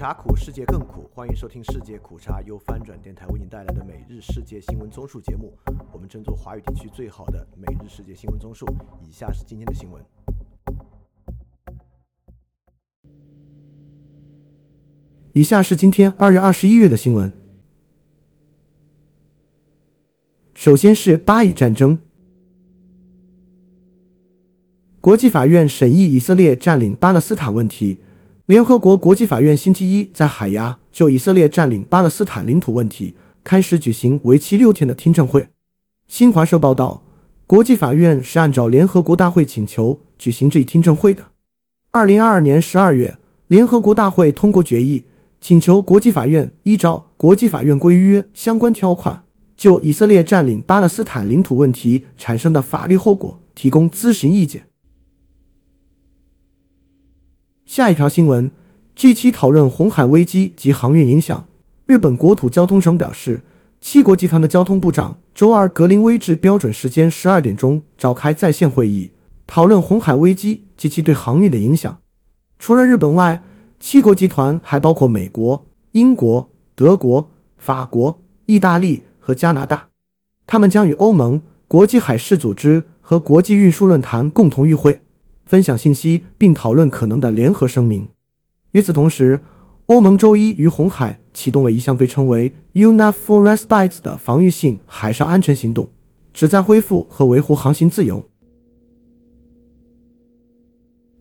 茶苦，世界更苦。欢迎收听《世界苦茶》，由翻转电台为您带来的每日世界新闻综述节目。我们争做华语地区最好的每日世界新闻综述。以下是今天的新闻。以下是今天二月二十一日的新闻。首先是巴以战争。国际法院审议以色列占领巴勒斯坦问题。联合国国际法院星期一在海牙就以色列占领巴勒斯坦领土问题开始举行为期六天的听证会。新华社报道，国际法院是按照联合国大会请求举行这一听证会的。二零二二年十二月，联合国大会通过决议，请求国际法院依照国际法院规约相关条款，就以色列占领巴勒斯坦领土问题产生的法律后果提供咨询意见。下一条新闻，G7 讨论红海危机及航运影响。日本国土交通省表示，七国集团的交通部长周二格林威治标准时间十二点钟召开在线会议，讨论红海危机及其对航运的影响。除了日本外，七国集团还包括美国、英国、德国、法国、意大利和加拿大。他们将与欧盟、国际海事组织和国际运输论坛共同与会。分享信息并讨论可能的联合声明。与此同时，欧盟周一于红海启动了一项被称为 “UNAFOR Respite” 的防御性海上安全行动，旨在恢复和维护航行自由。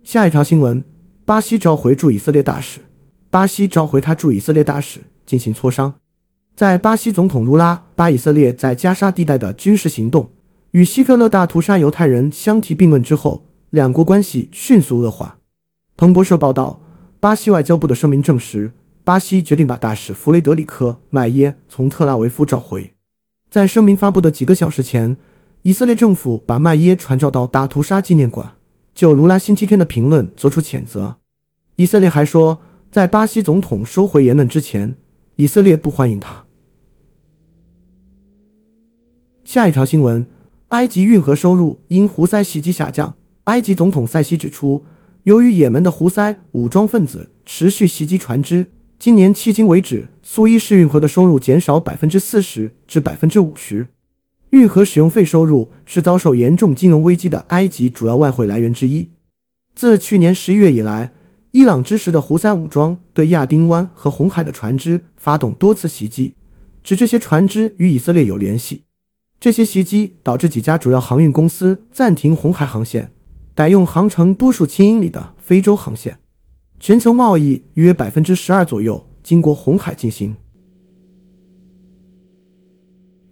下一条新闻：巴西召回驻以色列大使。巴西召回他驻以色列大使进行磋商。在巴西总统卢拉把以色列在加沙地带的军事行动与希特勒大屠杀犹太人相提并论之后。两国关系迅速恶化。彭博社报道，巴西外交部的声明证实，巴西决定把大使弗雷德里克·麦耶从特拉维夫召回。在声明发布的几个小时前，以色列政府把麦耶传召到大屠杀纪念馆，就卢拉星期天的评论作出谴责。以色列还说，在巴西总统收回言论之前，以色列不欢迎他。下一条新闻：埃及运河收入因胡塞袭击下降。埃及总统塞西指出，由于也门的胡塞武装分子持续袭击船只，今年迄今为止，苏伊士运河的收入减少百分之四十至百分之五十。运河使用费收入是遭受严重金融危机的埃及主要外汇来源之一。自去年十一月以来，伊朗支持的胡塞武装对亚丁湾和红海的船只发动多次袭击，指这些船只与以色列有联系。这些袭击导致几家主要航运公司暂停红海航线。改用航程多数千英里的非洲航线，全球贸易约百分之十二左右经过红海进行。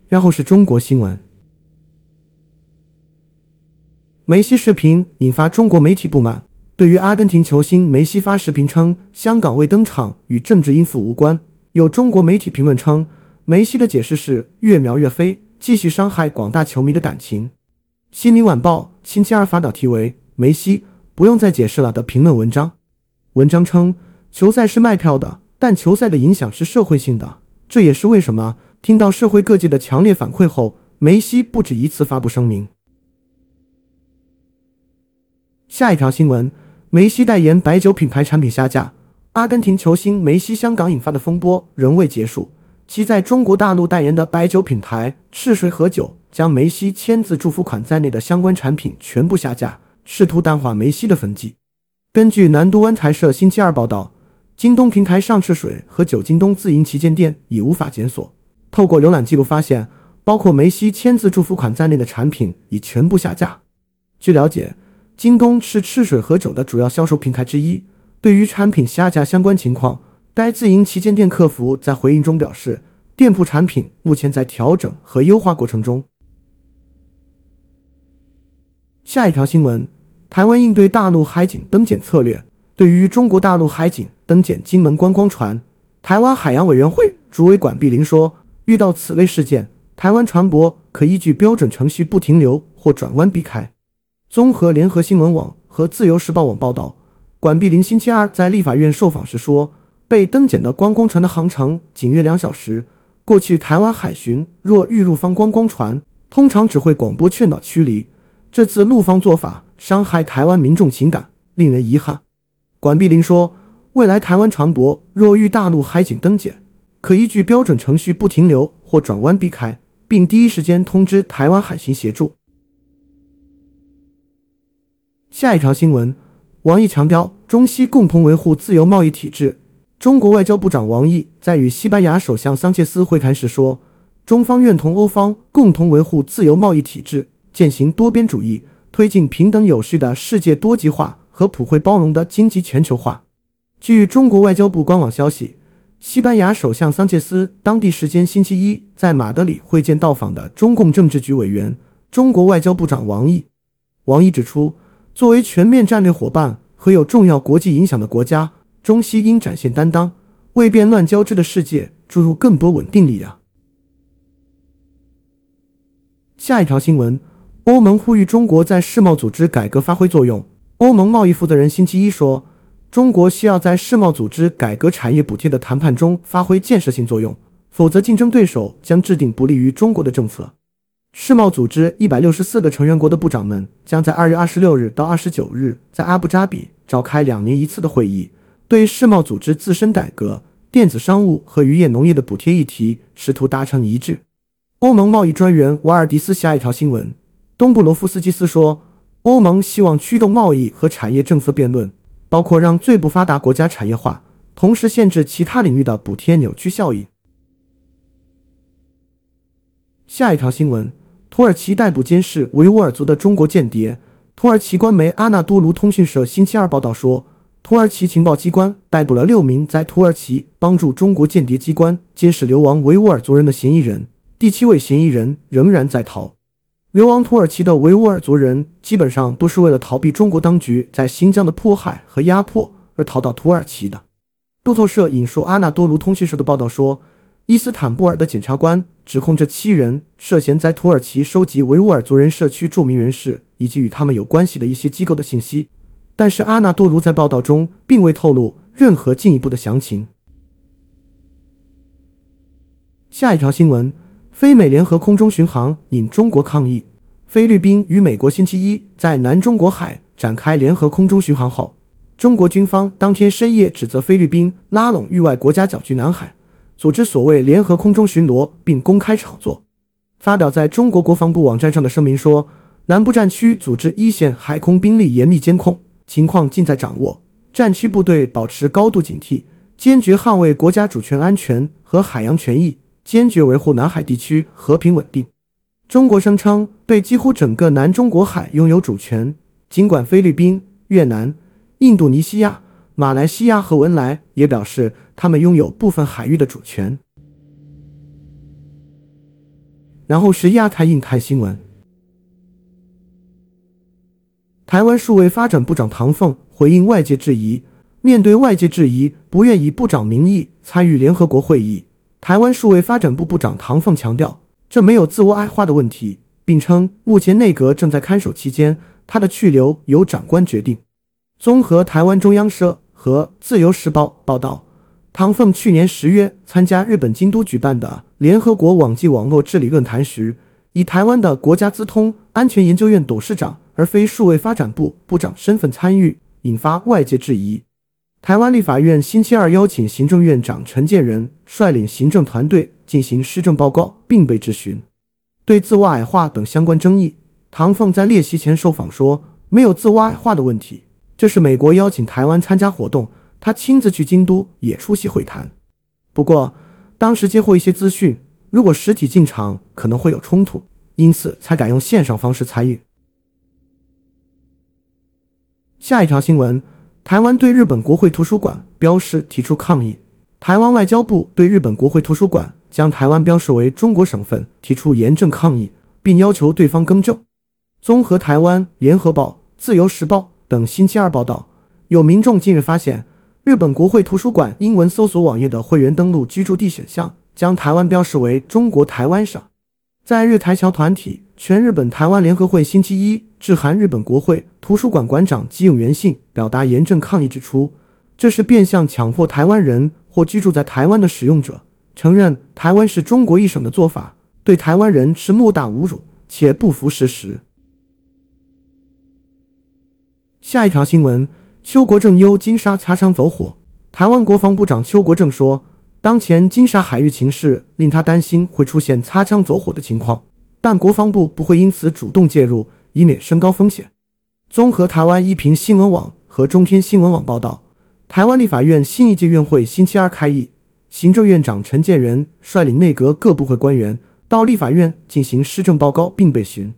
然后是中国新闻，梅西视频引发中国媒体不满。对于阿根廷球星梅西发视频称香港未登场与政治因素无关，有中国媒体评论称梅西的解释是越描越黑，继续伤害广大球迷的感情。悉尼晚报星期二发表题为《梅西不用再解释了》的评论文章。文章称，球赛是卖票的，但球赛的影响是社会性的。这也是为什么听到社会各界的强烈反馈后，梅西不止一次发布声明。下一条新闻：梅西代言白酒品牌产品下架。阿根廷球星梅西香港引发的风波仍未结束，其在中国大陆代言的白酒品牌赤水河酒。将梅西签字祝福款在内的相关产品全部下架，试图淡化梅西的痕迹。根据南都湾台社星期二报道，京东平台上赤水和九京东自营旗舰店已无法检索。透过浏览记录发现，包括梅西签字祝福款在内的产品已全部下架。据了解，京东是赤水河酒的主要销售平台之一。对于产品下架相关情况，该自营旗舰店客服在回应中表示，店铺产品目前在调整和优化过程中。下一条新闻：台湾应对大陆海警登检策略。对于中国大陆海警登检金门观光船，台湾海洋委员会主委管碧玲说，遇到此类事件，台湾船舶可依据标准程序不停留或转弯避开。综合联合新闻网和自由时报网报道，管碧玲星期二在立法院受访时说，被登检的观光船的航程仅约两小时。过去台湾海巡若遇入方观光船，通常只会广播劝导驱离。这次陆方做法伤害台湾民众情感，令人遗憾。管碧玲说：“未来台湾船舶若遇大陆海警登检，可依据标准程序不停留或转弯避开，并第一时间通知台湾海巡协助。下一条新闻，王毅强调中西共同维护自由贸易体制。中国外交部长王毅在与西班牙首相桑切斯会谈时说，中方愿同欧方共同维护自由贸易体制，践行多边主义，推进平等有序的世界多极化和普惠包容的经济全球化。据中国外交部官网消息，西班牙首相桑切斯当地时间星期一在马德里会见到访的中共政治局委员、中国外交部长王毅。王毅指出，作为全面战略伙伴和有重要国际影响的国家，中西应展现担当，为变乱交织的世界注入更多稳定力量。下一条新闻：欧盟呼吁中国在世贸组织改革发挥作用。欧盟贸易负责人星期一说。中国需要在世贸组织改革产业补贴的谈判中发挥建设性作用，否则竞争对手将制定不利于中国的政策。世贸组织一百六十四个成员国的部长们将在二月二十六日到二十九日在阿布扎比召开两年一次的会议，对世贸组织自身改革、电子商务和渔业农业的补贴议题试图达成一致。欧盟贸易专员瓦尔迪斯下一条新闻：东布罗夫斯基斯说，欧盟希望驱动贸易和产业政策辩论。包括让最不发达国家产业化，同时限制其他领域的补贴扭曲效应。下一条新闻：土耳其逮捕监视维吾尔族的中国间谍。土耳其官媒阿纳多卢通讯社星期二报道说，土耳其情报机关逮捕了六名在土耳其帮助中国间谍机关监视流亡维吾尔族人的嫌疑人，第七位嫌疑人仍然在逃。流亡土耳其的维吾尔族人基本上都是为了逃避中国当局在新疆的迫害和压迫而逃到土耳其的。路透社引述阿纳多卢通讯社的报道说，伊斯坦布尔的检察官指控这七人涉嫌在土耳其收集维吾尔族人社区著名人士以及与他们有关系的一些机构的信息，但是阿纳多卢在报道中并未透露任何进一步的详情。下一条新闻。非美联合空中巡航引中国抗议。菲律宾与美国星期一在南中国海展开联合空中巡航后，中国军方当天深夜指责菲律宾拉拢域外国家搅局南海，组织所谓联合空中巡逻，并公开炒作。发表在中国国防部网站上的声明说，南部战区组织一线海空兵力严密监控，情况尽在掌握，战区部队保持高度警惕，坚决捍卫国家主权安全和海洋权益。坚决维护南海地区和平稳定。中国声称对几乎整个南中国海拥有主权，尽管菲律宾、越南、印度尼西亚、马来西亚和文莱也表示他们拥有部分海域的主权。然后是亚太印太新闻。台湾数位发展部长唐凤回应外界质疑，面对外界质疑，不愿以部长名义参与联合国会议。台湾数位发展部部长唐凤强调，这没有自我矮化的问题，并称目前内阁正在看守期间，他的去留由长官决定。综合台湾中央社和自由时报报道，唐凤去年十月参加日本京都举办的联合国网际网络治理论坛时，以台湾的国家资通安全研究院董事长而非数位发展部部长身份参与，引发外界质疑。台湾立法院星期二邀请行政院长陈建仁率领行政团队进行施政报告，并被质询。对自我矮化等相关争议，唐凤在列席前受访说：“没有自我矮化的问题，这是美国邀请台湾参加活动，他亲自去京都也出席会谈。不过当时接获一些资讯，如果实体进场可能会有冲突，因此才改用线上方式参与。”下一条新闻。台湾对日本国会图书馆标示提出抗议。台湾外交部对日本国会图书馆将台湾标示为中国省份提出严正抗议，并要求对方更正。综合台湾联合报、自由时报等星期二报道，有民众近日发现，日本国会图书馆英文搜索网页的会员登录居住地选项将台湾标示为中国台湾省。在日台侨团体全日本台湾联合会星期一。致函日本国会图书馆馆长吉永元信，表达严正抗议，指出这是变相强迫台湾人或居住在台湾的使用者承认台湾是中国一省的做法，对台湾人是莫大侮辱，且不符事实。下一条新闻：邱国正忧金沙擦枪走火，台湾国防部长邱国正说，当前金沙海域情势令他担心会出现擦枪走火的情况，但国防部不会因此主动介入，以免升高风险。综合台湾一平新闻网和中天新闻网报道，台湾立法院新一届院会星期二开议，行政院长陈建仁率领内阁各部会官员到立法院进行施政报告并被询。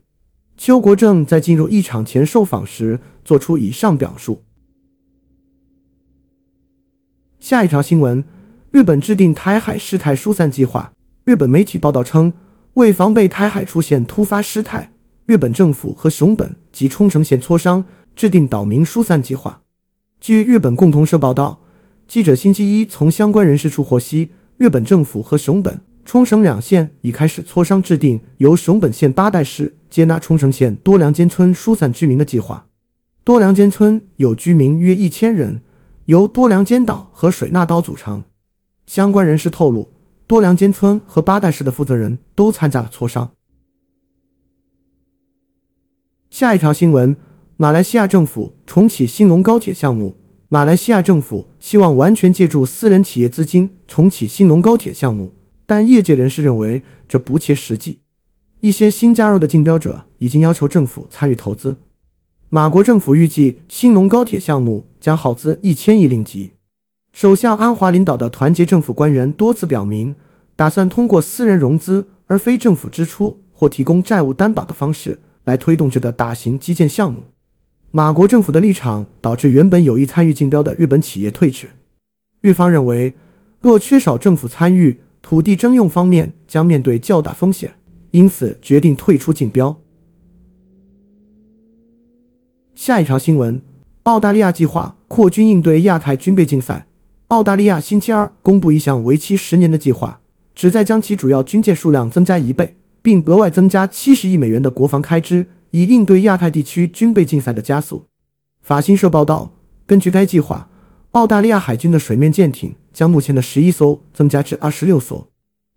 邱国正在进入议场前受访时作出以上表述。下一条新闻：日本制定台海事态疏散计划。日本媒体报道称，为防备台海出现突发事态。日本政府和熊本及冲绳县磋商，制定岛民疏散计划。据日本共同社报道，记者星期一从相关人士处获悉，日本政府和熊本、冲绳两县已开始磋商，制定由熊本县八代市接纳冲绳县多良间村疏散居民的计划。多良间村有居民约一千人，由多良间岛和水纳岛组成。相关人士透露，多良间村和八代市的负责人都参加了磋商。下一条新闻：马来西亚政府重启新隆高铁项目。马来西亚政府希望完全借助私人企业资金重启新隆高铁项目，但业界人士认为这不切实际。一些新加入的竞标者已经要求政府参与投资。马国政府预计新隆高铁项目将耗资一千亿令吉。首相安华领导的团结政府官员多次表明，打算通过私人融资而非政府支出或提供债务担保的方式。来推动这个大型基建项目，马国政府的立场导致原本有意参与竞标的日本企业退却。日方认为，若缺少政府参与，土地征用方面将面对较大风险，因此决定退出竞标。下一条新闻：澳大利亚计划扩军应对亚太军备竞赛。澳大利亚星期二公布一项为期十年的计划，旨在将其主要军舰数量增加一倍。并额外增加七十亿美元的国防开支，以应对亚太地区军备竞赛的加速。法新社报道，根据该计划，澳大利亚海军的水面舰艇将目前的十一艘增加至二十六艘。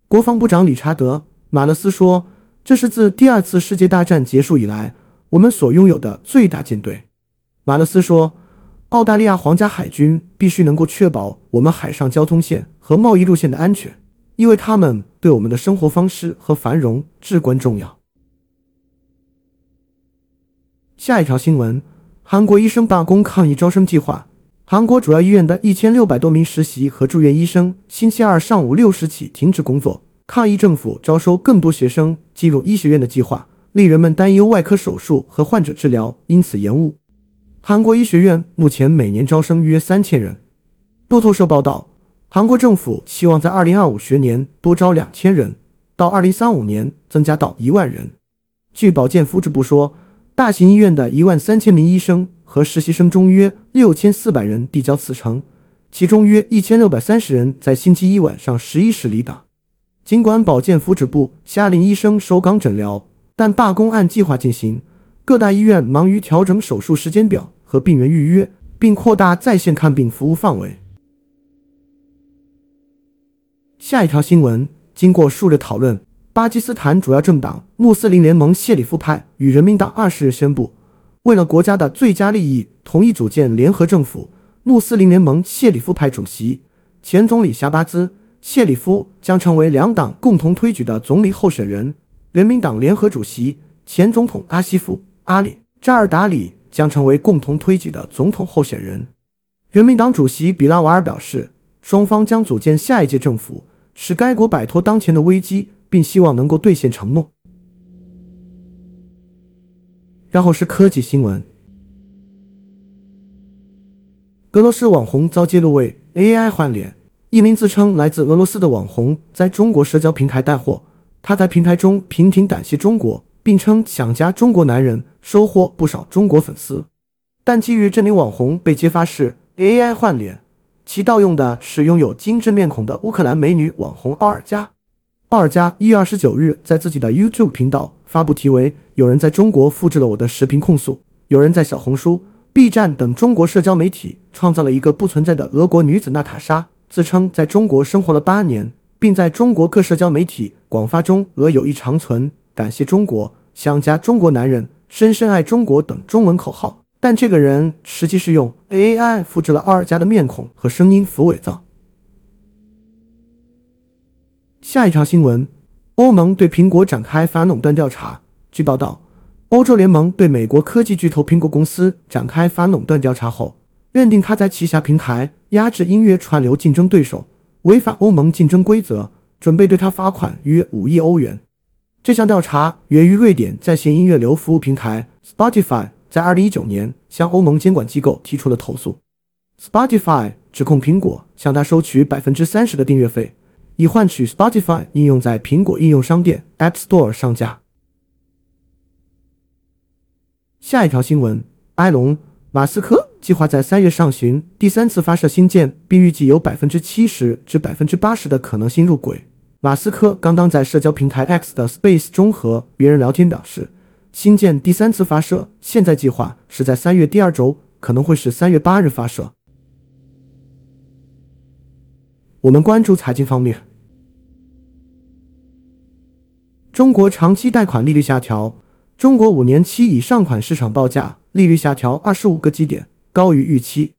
国防部长理查德·马勒斯说：“这是自第二次世界大战结束以来，我们所拥有的最大舰队。”马勒斯说：“澳大利亚皇家海军必须能够确保我们海上交通线和贸易路线的安全。”因为他们对我们的生活方式和繁荣至关重要。下一条新闻：韩国医生罢工抗议招生计划。韩国主要医院的一千六百多名实习和住院医生星期二上午六时起停止工作，抗议政府招收更多学生进入医学院的计划，令人们担忧外科手术和患者治疗因此延误。韩国医学院目前每年招生约三千人。路透社报道。韩国政府希望在二零二五学年多招两千人，到二零三五年增加到一万人。据保健福祉部说，大型医院的一万三千名医生和实习生中，约六千四百人递交辞呈，其中约一千六百三十人在星期一晚上十一时离岗。尽管保健福祉部下令医生守岗诊疗，但罢工按计划进行。各大医院忙于调整手术时间表和病人预约，并扩大在线看病服务范围。下一条新闻，经过数日讨论，巴基斯坦主要政党穆斯林联盟谢里夫派与人民党二十日宣布，为了国家的最佳利益，同意组建联合政府。穆斯林联盟谢里夫派主席、前总理夏巴兹·谢里夫将成为两党共同推举的总理候选人。人民党联合主席、前总统阿西夫·阿里·扎尔达里将成为共同推举的总统候选人。人民党主席比拉瓦尔表示，双方将组建下一届政府。使该国摆脱当前的危机，并希望能够兑现承诺。然后是科技新闻：俄罗斯网红遭揭露为 AI 换脸。一名自称来自俄罗斯的网红在中国社交平台带货，他在平台中频频感谢中国，并称想加中国男人，收获不少中国粉丝。但基于这名网红被揭发是 AI 换脸。其盗用的是拥有精致面孔的乌克兰美女网红奥尔加。奥尔加一月二十九日在自己的 YouTube 频道发布题为“有人在中国复制了我的视频控诉，有人在小红书、B 站等中国社交媒体创造了一个不存在的俄国女子娜塔莎，自称在中国生活了八年，并在中国各社交媒体广发中俄友谊长存，感谢中国，想加中国男人，深深爱中国等中文口号。”但这个人实际是用 AI 复制了奥尔加的面孔和声音服伪造。下一条新闻：欧盟对苹果展开反垄断调查。据报道，欧洲联盟对美国科技巨头苹果公司展开反垄断调查后，认定他在旗下平台压制音乐串流竞争对手，违反欧盟竞争规则，准备对他罚款约五亿欧元。这项调查源于瑞典在线音乐流服务平台 Spotify。在二零一九年，向欧盟监管机构提出了投诉。Spotify 指控苹果向他收取百分之三十的订阅费，以换取 Spotify 应用在苹果应用商店 App Store 上架。下一条新闻：埃隆·马斯克计划在三月上旬第三次发射星舰，并预计有百分之七十至百分之八十的可能性入轨。马斯克刚刚在社交平台 X 的 Space 中和别人聊天表示。新建第三次发射，现在计划是在三月第二周，可能会是三月八日发射。我们关注财经方面，中国长期贷款利率下调，中国五年期以上款市场报价利率下调二十五个基点，高于预期。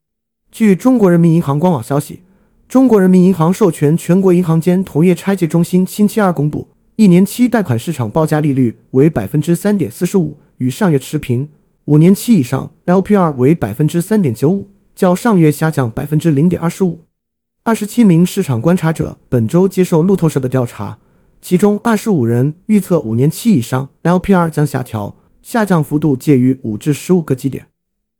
据中国人民银行官网消息，中国人民银行授权全国银行间同业拆借中心星期二公布。一年期贷款市场报价利率为百分之三点四十五，与上月持平；五年期以上 LPR 为百分之三点九五，较上月下降百分之零点二十五。二十七名市场观察者本周接受路透社的调查，其中二十五人预测五年期以上 LPR 将下调，下降幅度介于五至十五个基点。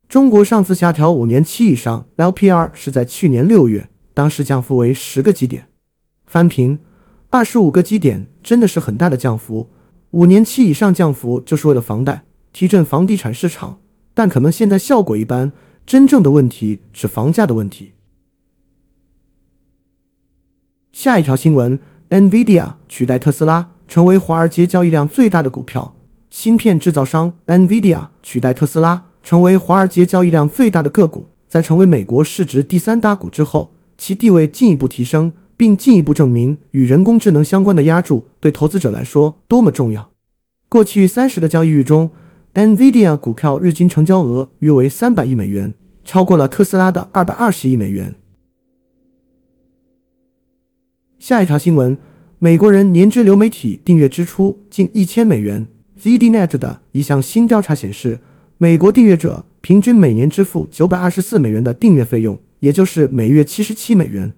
中国上次下调五年期以上 LPR 是在去年六月，当时降幅为十个基点。翻平。二十五个基点真的是很大的降幅，五年期以上降幅就是为了房贷提振房地产市场，但可能现在效果一般，真正的问题是房价的问题。下一条新闻：NVIDIA 取代特斯拉成为华尔街交易量最大的股票。芯片制造商 NVIDIA 取代特斯拉成为华尔街交易量最大的个股，在成为美国市值第三大股之后，其地位进一步提升。并进一步证明与人工智能相关的压注对投资者来说多么重要。过去三十的交易日中，NVIDIA 股票日均成交额约为三百亿美元，超过了特斯拉的二百二十亿美元。下一条新闻：美国人年支流媒体订阅支出近一千美元。ZDNet 的一项新调查显示，美国订阅者平均每年支付九百二十四美元的订阅费用，也就是每月七十七美元。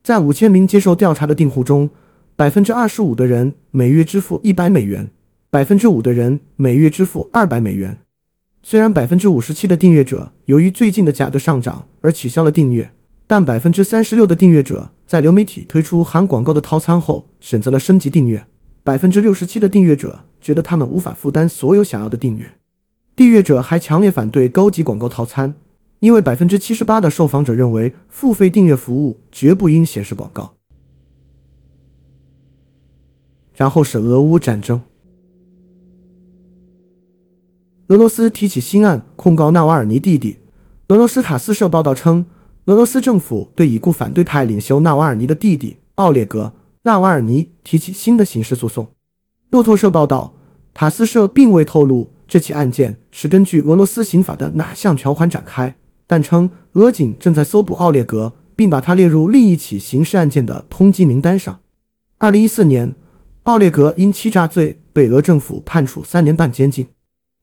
在五千名接受调查的订户中，百分之二十五的人每月支付一百美元，百分之五的人每月支付二百美元。虽然百分之五十七的订阅者由于最近的价格上涨而取消了订阅，但百分之三十六的订阅者在流媒体推出含广告的套餐后选择了升级订阅。百分之六十七的订阅者觉得他们无法负担所有想要的订阅。订阅者还强烈反对高级广告套餐。因为百分之七十八的受访者认为付费订阅服务绝不应显示广告。然后是俄乌战争，俄罗斯提起新案控告纳瓦尔尼弟弟。俄罗斯塔斯社报道称，俄罗斯政府对已故反对派领袖纳瓦尔尼的弟弟奥列格·纳瓦尔尼提起新的刑事诉讼。路透社报道，塔斯社并未透露这起案件是根据俄罗斯刑法的哪项条款展开。但称俄警正在搜捕奥列格，并把他列入另一起刑事案件的通缉名单上。二零一四年，奥列格因欺诈罪被俄政府判处三年半监禁。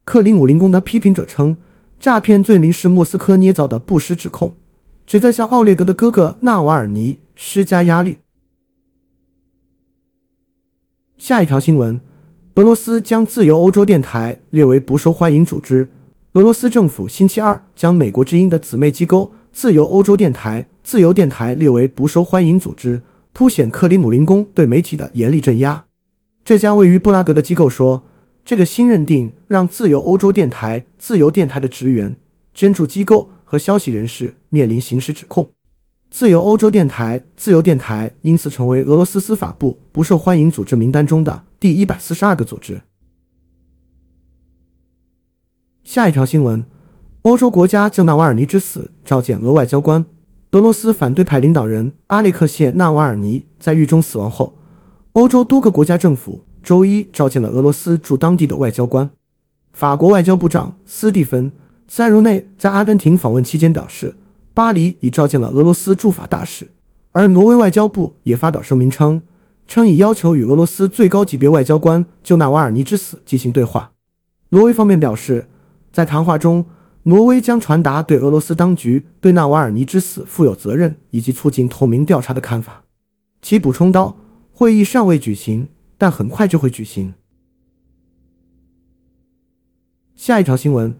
克林姆林宫的批评者称，诈骗罪名是莫斯科捏造的不实指控，旨在向奥列格的哥哥纳瓦尔尼施加压力。下一条新闻：俄罗斯将自由欧洲电台列为不受欢迎组织。俄罗斯政府星期二将美国之音的姊妹机构自由欧洲电台自由电台列为不受欢迎组织，凸显克里姆林宫对媒体的严厉镇压。这家位于布拉格的机构说，这个新认定让自由欧洲电台自由电台的职员、捐助机构和消息人士面临刑事指控。自由欧洲电台自由电台因此成为俄罗斯司法部不受欢迎组织名单中的第一百四十二个组织。下一条新闻：欧洲国家就纳瓦尔尼之死召见俄外交官。俄罗斯反对派领导人阿列克谢·纳瓦尔尼在狱中死亡后，欧洲多个国家政府周一召见了俄罗斯驻当地的外交官。法国外交部长斯蒂芬·塞茹内在阿根廷访问期间表示，巴黎已召见了俄罗斯驻法大使，而挪威外交部也发表声明称，称已要求与俄罗斯最高级别外交官就纳瓦尔尼之死进行对话。挪威方面表示，在谈话中，挪威将传达对俄罗斯当局对纳瓦尔尼之死负有责任以及促进透明调查的看法。其补充道：“会议尚未举行，但很快就会举行。”下一条新闻。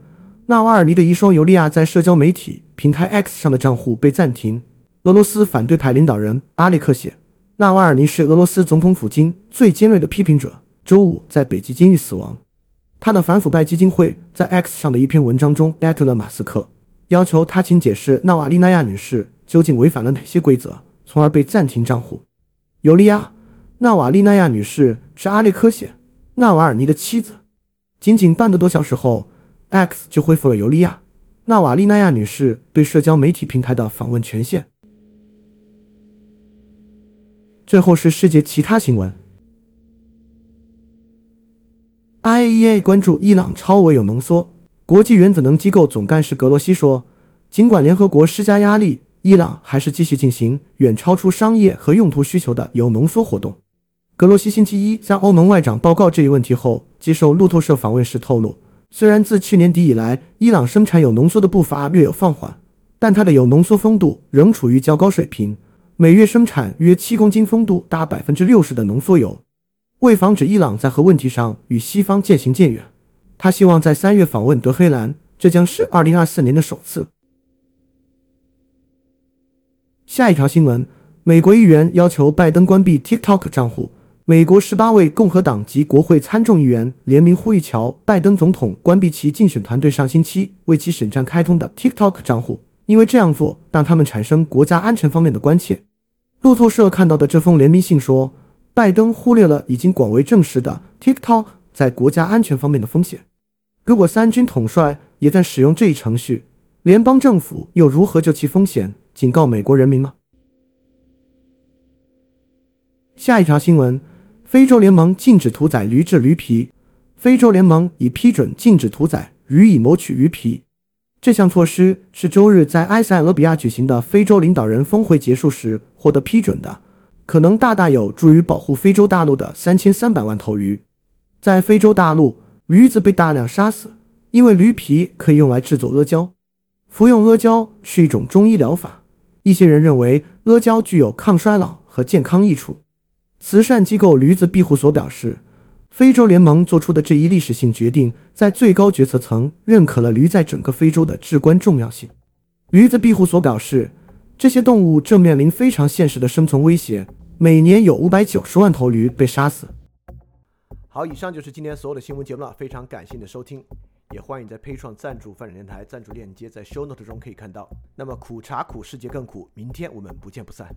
纳瓦尔尼的遗孀尤利娅在社交媒体平台 X 上的账户被暂停。俄罗斯反对派领导人阿列克谢·纳瓦尔尼是俄罗斯总统府京最尖锐的批评者。周五在北极监狱死亡。他的反腐败基金会在 X 上的一篇文章中艾特了马斯克，要求他请解释纳瓦利娜亚女士究竟违反了哪些规则，从而被暂停账户。尤利娅·纳瓦利娜亚女士是阿列克谢·纳瓦尔尼的妻子。仅仅半个多小时后。X 就恢复了尤利娅·纳瓦利娜亚女士对社交媒体平台的访问权限。最后是世界其他新闻：IAEA 关注伊朗超微铀浓缩。国际原子能机构总干事格罗西说，尽管联合国施加压力，伊朗还是继续进行远超出商业和用途需求的铀浓缩活动。格罗西星期一向欧盟外长报告这一问题后，接受路透社访问时透露。虽然自去年底以来，伊朗生产有浓缩的步伐略有放缓，但它的有浓缩丰度仍处于较高水平，每月生产约七公斤丰度达百分之六十的浓缩铀。为防止伊朗在核问题上与西方渐行渐远，他希望在三月访问德黑兰，这将是二零二四年的首次。下一条新闻：美国议员要求拜登关闭 TikTok 账户。美国十八位共和党籍国会参众议员联名呼吁乔拜登总统关闭其竞选团队上星期为其审战开通的 TikTok 账户，因为这样做让他们产生国家安全方面的关切。路透社看到的这封联名信说，拜登忽略了已经广为证实的 TikTok 在国家安全方面的风险。如果三军统帅也在使用这一程序，联邦政府又如何就其风险警告美国人民呢？下一条新闻。非洲联盟禁止屠宰驴制驴皮。非洲联盟已批准禁止屠宰鱼以谋取驴皮。这项措施是周日在埃塞俄比亚举行的非洲领导人峰会结束时获得批准的，可能大大有助于保护非洲大陆的三千三百万头鱼。在非洲大陆，驴子被大量杀死，因为驴皮可以用来制作阿胶。服用阿胶是一种中医疗法，一些人认为阿胶具有抗衰老和健康益处。慈善机构驴子庇护所表示，非洲联盟做出的这一历史性决定，在最高决策层认可了驴在整个非洲的至关重要性。驴子庇护所表示，这些动物正面临非常现实的生存威胁，每年有五百九十万头驴被杀死。好，以上就是今天所有的新闻节目了，非常感谢你的收听，也欢迎在配创赞助发展电台赞助链接在 show note 中可以看到。那么苦茶苦，世界更苦，明天我们不见不散。